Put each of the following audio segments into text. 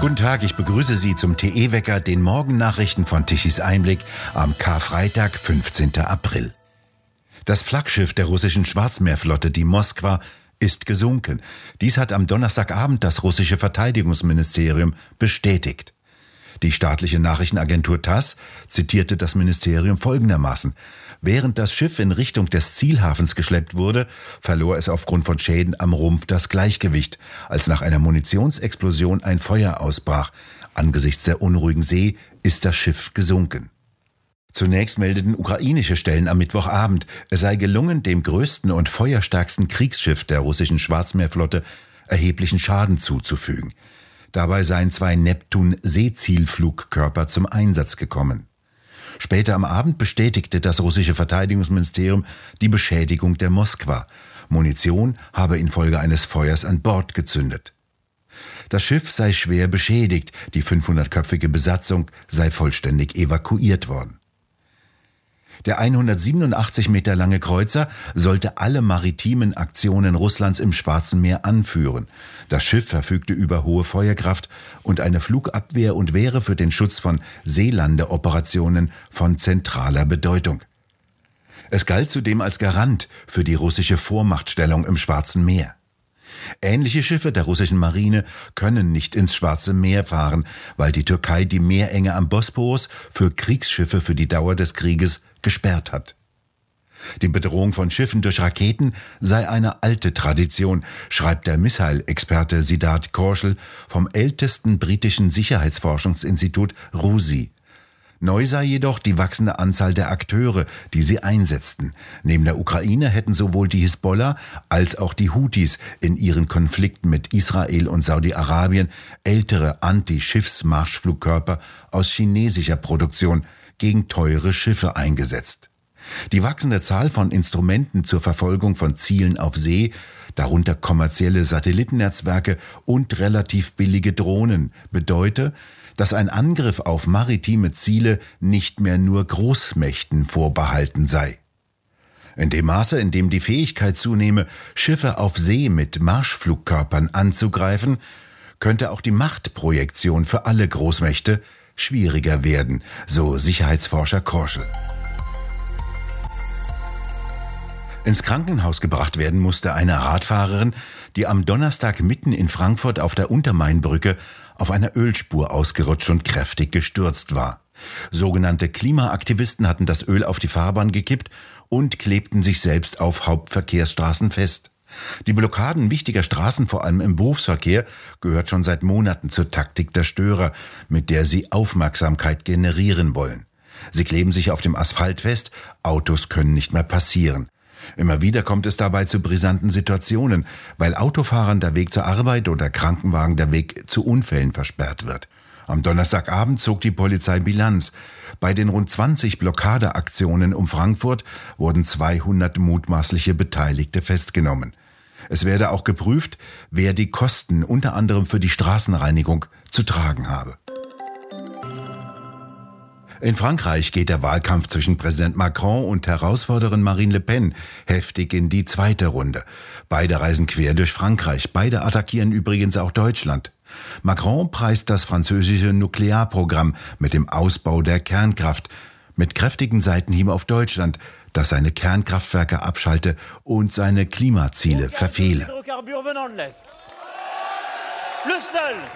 Guten Tag, ich begrüße Sie zum TE-Wecker, den Morgennachrichten von Tichys Einblick am Karfreitag, 15. April. Das Flaggschiff der russischen Schwarzmeerflotte, die Moskwa, ist gesunken. Dies hat am Donnerstagabend das russische Verteidigungsministerium bestätigt. Die staatliche Nachrichtenagentur TASS zitierte das Ministerium folgendermaßen. Während das Schiff in Richtung des Zielhafens geschleppt wurde, verlor es aufgrund von Schäden am Rumpf das Gleichgewicht, als nach einer Munitionsexplosion ein Feuer ausbrach. Angesichts der unruhigen See ist das Schiff gesunken. Zunächst meldeten ukrainische Stellen am Mittwochabend, es sei gelungen, dem größten und feuerstärksten Kriegsschiff der russischen Schwarzmeerflotte erheblichen Schaden zuzufügen. Dabei seien zwei Neptun-Seezielflugkörper zum Einsatz gekommen. Später am Abend bestätigte das russische Verteidigungsministerium die Beschädigung der Moskwa. Munition habe infolge eines Feuers an Bord gezündet. Das Schiff sei schwer beschädigt, die 500-köpfige Besatzung sei vollständig evakuiert worden. Der 187 Meter lange Kreuzer sollte alle maritimen Aktionen Russlands im Schwarzen Meer anführen. Das Schiff verfügte über hohe Feuerkraft und eine Flugabwehr und wäre für den Schutz von Seelandeoperationen von zentraler Bedeutung. Es galt zudem als Garant für die russische Vormachtstellung im Schwarzen Meer. Ähnliche Schiffe der russischen Marine können nicht ins Schwarze Meer fahren, weil die Türkei die Meerenge am Bosporus für Kriegsschiffe für die Dauer des Krieges gesperrt hat. Die Bedrohung von Schiffen durch Raketen sei eine alte Tradition, schreibt der Missile-Experte Siddharth Korschel vom ältesten britischen Sicherheitsforschungsinstitut RUSI. Neu sei jedoch die wachsende Anzahl der Akteure, die sie einsetzten. Neben der Ukraine hätten sowohl die Hisbollah als auch die Houthis in ihren Konflikten mit Israel und Saudi-Arabien ältere Anti-Schiffsmarschflugkörper aus chinesischer Produktion gegen teure Schiffe eingesetzt. Die wachsende Zahl von Instrumenten zur Verfolgung von Zielen auf See, darunter kommerzielle Satellitennetzwerke und relativ billige Drohnen, bedeute, dass ein Angriff auf maritime Ziele nicht mehr nur Großmächten vorbehalten sei. In dem Maße, in dem die Fähigkeit zunehme, Schiffe auf See mit Marschflugkörpern anzugreifen, könnte auch die Machtprojektion für alle Großmächte schwieriger werden, so Sicherheitsforscher Korschel. Ins Krankenhaus gebracht werden musste eine Radfahrerin, die am Donnerstag mitten in Frankfurt auf der Untermainbrücke auf einer Ölspur ausgerutscht und kräftig gestürzt war. Sogenannte Klimaaktivisten hatten das Öl auf die Fahrbahn gekippt und klebten sich selbst auf Hauptverkehrsstraßen fest. Die Blockaden wichtiger Straßen, vor allem im Berufsverkehr, gehört schon seit Monaten zur Taktik der Störer, mit der sie Aufmerksamkeit generieren wollen. Sie kleben sich auf dem Asphalt fest, Autos können nicht mehr passieren. Immer wieder kommt es dabei zu brisanten Situationen, weil Autofahrern der Weg zur Arbeit oder Krankenwagen der Weg zu Unfällen versperrt wird. Am Donnerstagabend zog die Polizei Bilanz. Bei den rund 20 Blockadeaktionen um Frankfurt wurden 200 mutmaßliche Beteiligte festgenommen. Es werde auch geprüft, wer die Kosten unter anderem für die Straßenreinigung zu tragen habe. In Frankreich geht der Wahlkampf zwischen Präsident Macron und Herausforderin Marine Le Pen heftig in die zweite Runde. Beide reisen quer durch Frankreich. Beide attackieren übrigens auch Deutschland. Macron preist das französische Nuklearprogramm mit dem Ausbau der Kernkraft mit kräftigen Seitenhieben auf Deutschland, das seine Kernkraftwerke abschalte und seine Klimaziele verfehle.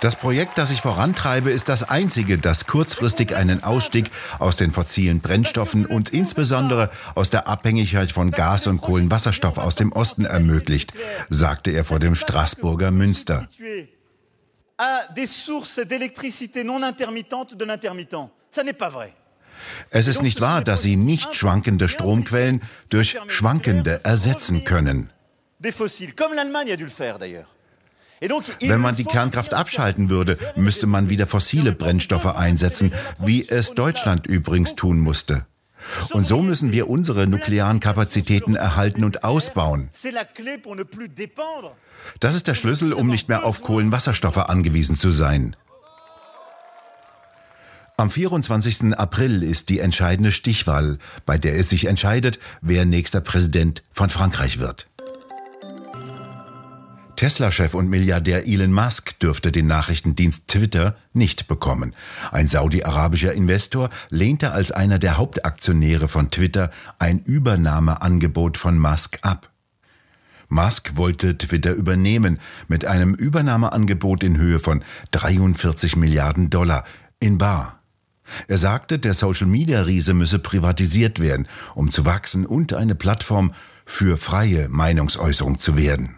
Das Projekt, das ich vorantreibe, ist das einzige, das kurzfristig einen Ausstieg aus den fossilen Brennstoffen und insbesondere aus der Abhängigkeit von Gas und Kohlenwasserstoff aus dem Osten ermöglicht, sagte er vor dem Straßburger Münster. Es ist nicht wahr, dass sie nicht schwankende Stromquellen durch schwankende ersetzen können. Wenn man die Kernkraft abschalten würde, müsste man wieder fossile Brennstoffe einsetzen, wie es Deutschland übrigens tun musste. Und so müssen wir unsere nuklearen Kapazitäten erhalten und ausbauen. Das ist der Schlüssel, um nicht mehr auf Kohlenwasserstoffe angewiesen zu sein. Am 24. April ist die entscheidende Stichwahl, bei der es sich entscheidet, wer nächster Präsident von Frankreich wird. Tesla-Chef und Milliardär Elon Musk dürfte den Nachrichtendienst Twitter nicht bekommen. Ein saudi-arabischer Investor lehnte als einer der Hauptaktionäre von Twitter ein Übernahmeangebot von Musk ab. Musk wollte Twitter übernehmen mit einem Übernahmeangebot in Höhe von 43 Milliarden Dollar in Bar. Er sagte, der Social-Media-Riese müsse privatisiert werden, um zu wachsen und eine Plattform für freie Meinungsäußerung zu werden.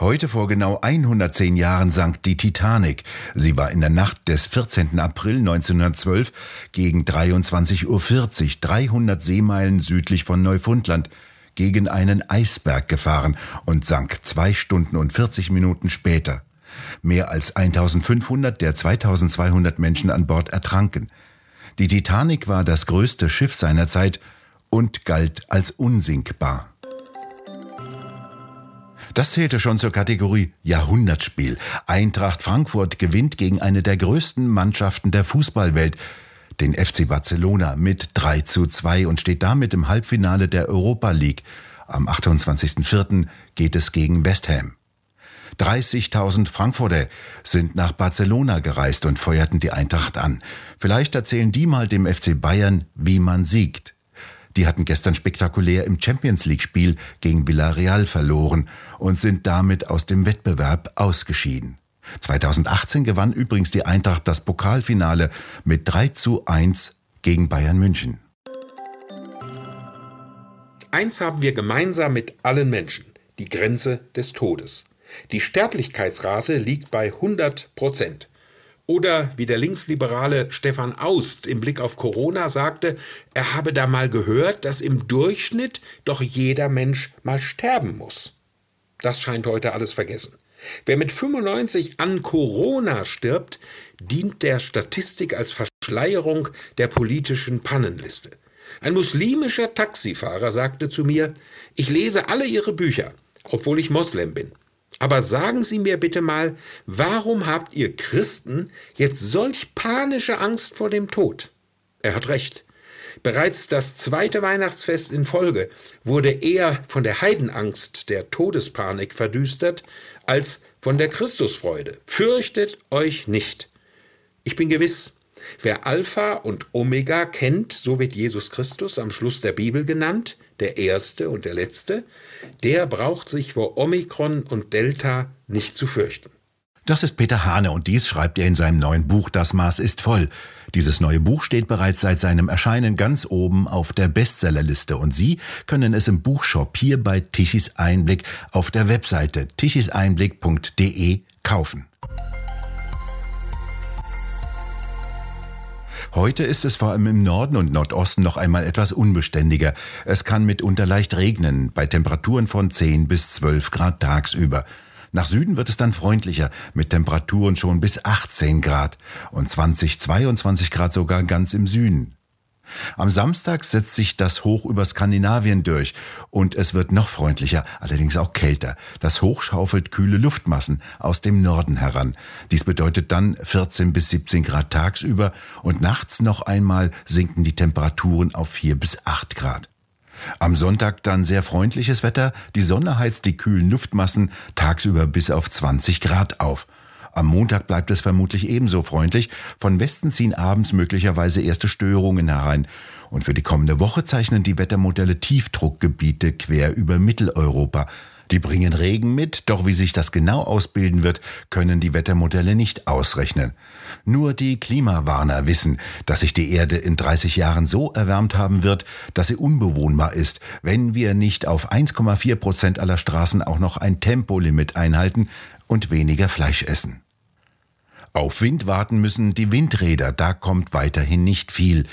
Heute vor genau 110 Jahren sank die Titanic. Sie war in der Nacht des 14. April 1912 gegen 23.40 Uhr 300 Seemeilen südlich von Neufundland gegen einen Eisberg gefahren und sank zwei Stunden und 40 Minuten später. Mehr als 1500 der 2200 Menschen an Bord ertranken. Die Titanic war das größte Schiff seiner Zeit und galt als unsinkbar. Das zählte schon zur Kategorie Jahrhundertspiel. Eintracht Frankfurt gewinnt gegen eine der größten Mannschaften der Fußballwelt, den FC Barcelona, mit 3 zu 2 und steht damit im Halbfinale der Europa League. Am 28.04. geht es gegen West Ham. 30.000 Frankfurter sind nach Barcelona gereist und feuerten die Eintracht an. Vielleicht erzählen die mal dem FC Bayern, wie man siegt. Die hatten gestern spektakulär im Champions League Spiel gegen Villarreal verloren und sind damit aus dem Wettbewerb ausgeschieden. 2018 gewann übrigens die Eintracht das Pokalfinale mit 3 zu 1 gegen Bayern München. Eins haben wir gemeinsam mit allen Menschen, die Grenze des Todes. Die Sterblichkeitsrate liegt bei 100 Prozent. Oder wie der linksliberale Stefan Aust im Blick auf Corona sagte, er habe da mal gehört, dass im Durchschnitt doch jeder Mensch mal sterben muss. Das scheint heute alles vergessen. Wer mit 95 an Corona stirbt, dient der Statistik als Verschleierung der politischen Pannenliste. Ein muslimischer Taxifahrer sagte zu mir, ich lese alle Ihre Bücher, obwohl ich Moslem bin. Aber sagen Sie mir bitte mal, warum habt ihr Christen jetzt solch panische Angst vor dem Tod? Er hat recht. Bereits das zweite Weihnachtsfest in Folge wurde eher von der Heidenangst der Todespanik verdüstert als von der Christusfreude. Fürchtet euch nicht. Ich bin gewiss, wer Alpha und Omega kennt, so wird Jesus Christus am Schluss der Bibel genannt, der Erste und der Letzte, der braucht sich vor Omikron und Delta nicht zu fürchten. Das ist Peter Hane und dies schreibt er in seinem neuen Buch Das Maß ist voll. Dieses neue Buch steht bereits seit seinem Erscheinen ganz oben auf der Bestsellerliste und Sie können es im Buchshop hier bei Tichys Einblick auf der Webseite tichiseinblick.de kaufen. Heute ist es vor allem im Norden und Nordosten noch einmal etwas unbeständiger. Es kann mitunter leicht regnen, bei Temperaturen von 10 bis 12 Grad tagsüber. Nach Süden wird es dann freundlicher, mit Temperaturen schon bis 18 Grad und 20, 22 Grad sogar ganz im Süden. Am Samstag setzt sich das Hoch über Skandinavien durch und es wird noch freundlicher, allerdings auch kälter. Das Hoch schaufelt kühle Luftmassen aus dem Norden heran. Dies bedeutet dann 14 bis 17 Grad tagsüber und nachts noch einmal sinken die Temperaturen auf 4 bis 8 Grad. Am Sonntag dann sehr freundliches Wetter, die Sonne heizt die kühlen Luftmassen tagsüber bis auf 20 Grad auf. Am Montag bleibt es vermutlich ebenso freundlich. Von Westen ziehen abends möglicherweise erste Störungen herein. Und für die kommende Woche zeichnen die Wettermodelle Tiefdruckgebiete quer über Mitteleuropa. Die bringen Regen mit, doch wie sich das genau ausbilden wird, können die Wettermodelle nicht ausrechnen. Nur die Klimawarner wissen, dass sich die Erde in 30 Jahren so erwärmt haben wird, dass sie unbewohnbar ist, wenn wir nicht auf 1,4 Prozent aller Straßen auch noch ein Tempolimit einhalten und weniger Fleisch essen. Auf Wind warten müssen die Windräder, da kommt weiterhin nicht viel.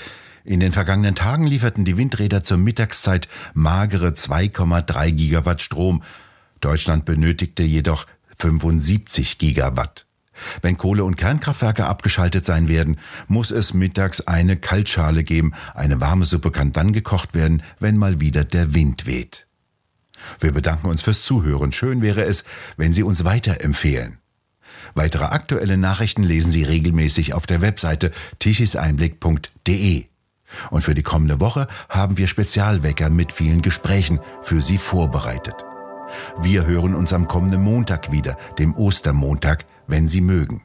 In den vergangenen Tagen lieferten die Windräder zur Mittagszeit magere 2,3 Gigawatt Strom. Deutschland benötigte jedoch 75 Gigawatt. Wenn Kohle- und Kernkraftwerke abgeschaltet sein werden, muss es mittags eine Kaltschale geben. Eine warme Suppe kann dann gekocht werden, wenn mal wieder der Wind weht. Wir bedanken uns fürs Zuhören. Schön wäre es, wenn Sie uns weiterempfehlen. Weitere aktuelle Nachrichten lesen Sie regelmäßig auf der Webseite tichiseinblick.de. Und für die kommende Woche haben wir Spezialwecker mit vielen Gesprächen für Sie vorbereitet. Wir hören uns am kommenden Montag wieder, dem Ostermontag, wenn Sie mögen.